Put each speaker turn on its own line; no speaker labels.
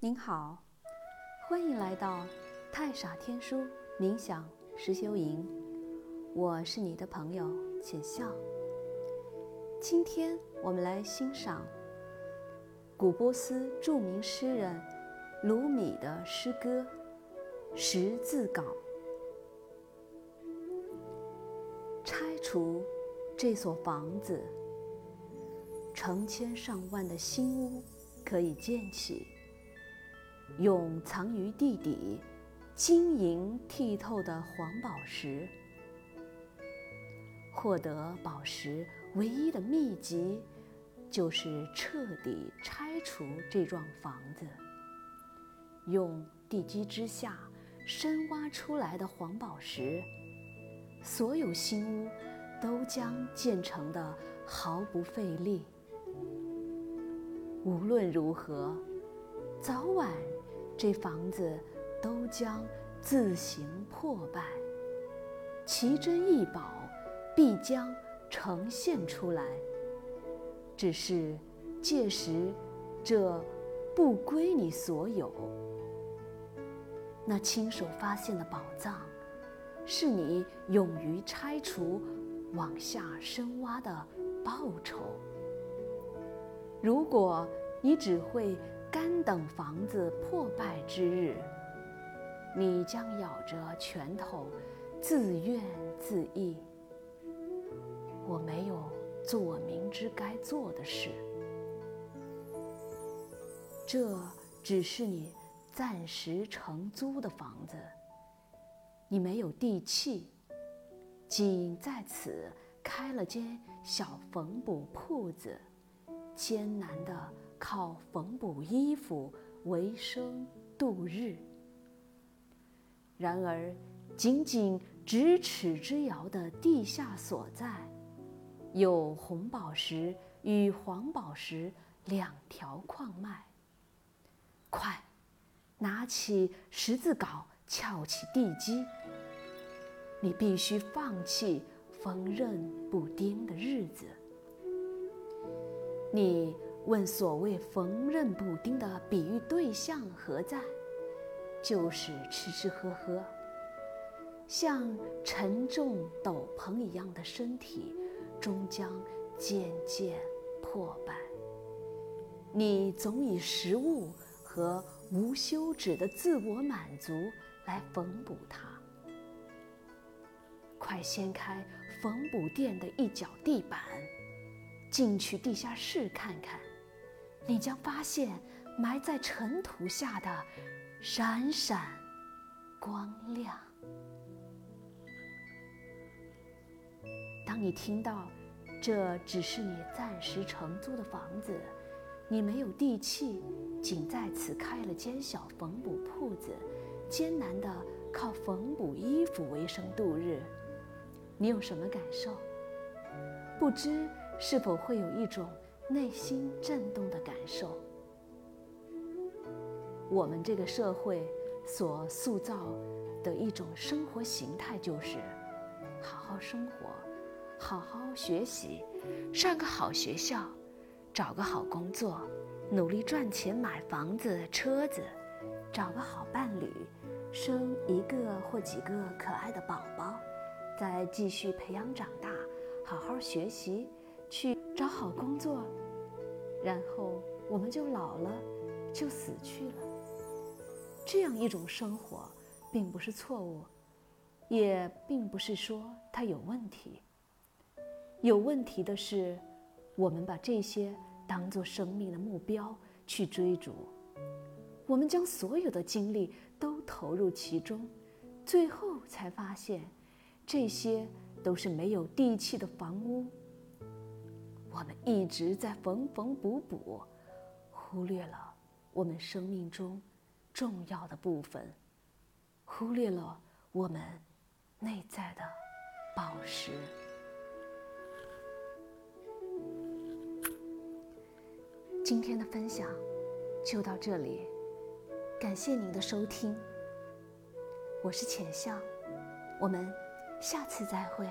您好，欢迎来到太傻天书冥想实修营。我是你的朋友浅笑。今天我们来欣赏古波斯著名诗人鲁米的诗歌《十字稿》。拆除这所房子，成千上万的新屋可以建起。用藏于地底、晶莹剔透的黄宝石，获得宝石唯一的秘籍，就是彻底拆除这幢房子。用地基之下深挖出来的黄宝石，所有新屋都将建成的毫不费力。无论如何，早晚。这房子都将自行破败，奇珍异宝必将呈现出来。只是届时，这不归你所有。那亲手发现的宝藏，是你勇于拆除、往下深挖的报酬。如果你只会。干等房子破败之日，你将咬着拳头，自怨自艾。我没有做我明知该做的事，这只是你暂时承租的房子，你没有地契，仅在此开了间小缝补铺子，艰难的。靠缝补衣服为生度日。然而，仅仅咫尺之遥的地下所在，有红宝石与黄宝石两条矿脉。快，拿起十字镐，撬起地基。你必须放弃缝纫补丁的日子。你。问所谓缝纫补丁的比喻对象何在？就是吃吃喝喝。像沉重斗篷一样的身体，终将渐渐破败。你总以食物和无休止的自我满足来缝补它。快掀开缝补店的一角地板，进去地下室看看。你将发现埋在尘土下的闪闪光亮。当你听到这只是你暂时承租的房子，你没有地契，仅在此开了间小缝补铺子，艰难的靠缝补衣服为生度日，你有什么感受？不知是否会有一种。内心震动的感受。我们这个社会所塑造的一种生活形态，就是好好生活，好好学习，上个好学校，找个好工作，努力赚钱买房子、车子，找个好伴侣，生一个或几个可爱的宝宝，再继续培养长大，好好学习，去找好工作。然后我们就老了，就死去了。这样一种生活，并不是错误，也并不是说它有问题。有问题的是，我们把这些当做生命的目标去追逐，我们将所有的精力都投入其中，最后才发现，这些都是没有地气的房屋。我们一直在缝缝补补，忽略了我们生命中重要的部分，忽略了我们内在的宝石。今天的分享就到这里，感谢您的收听。我是浅笑，我们下次再会。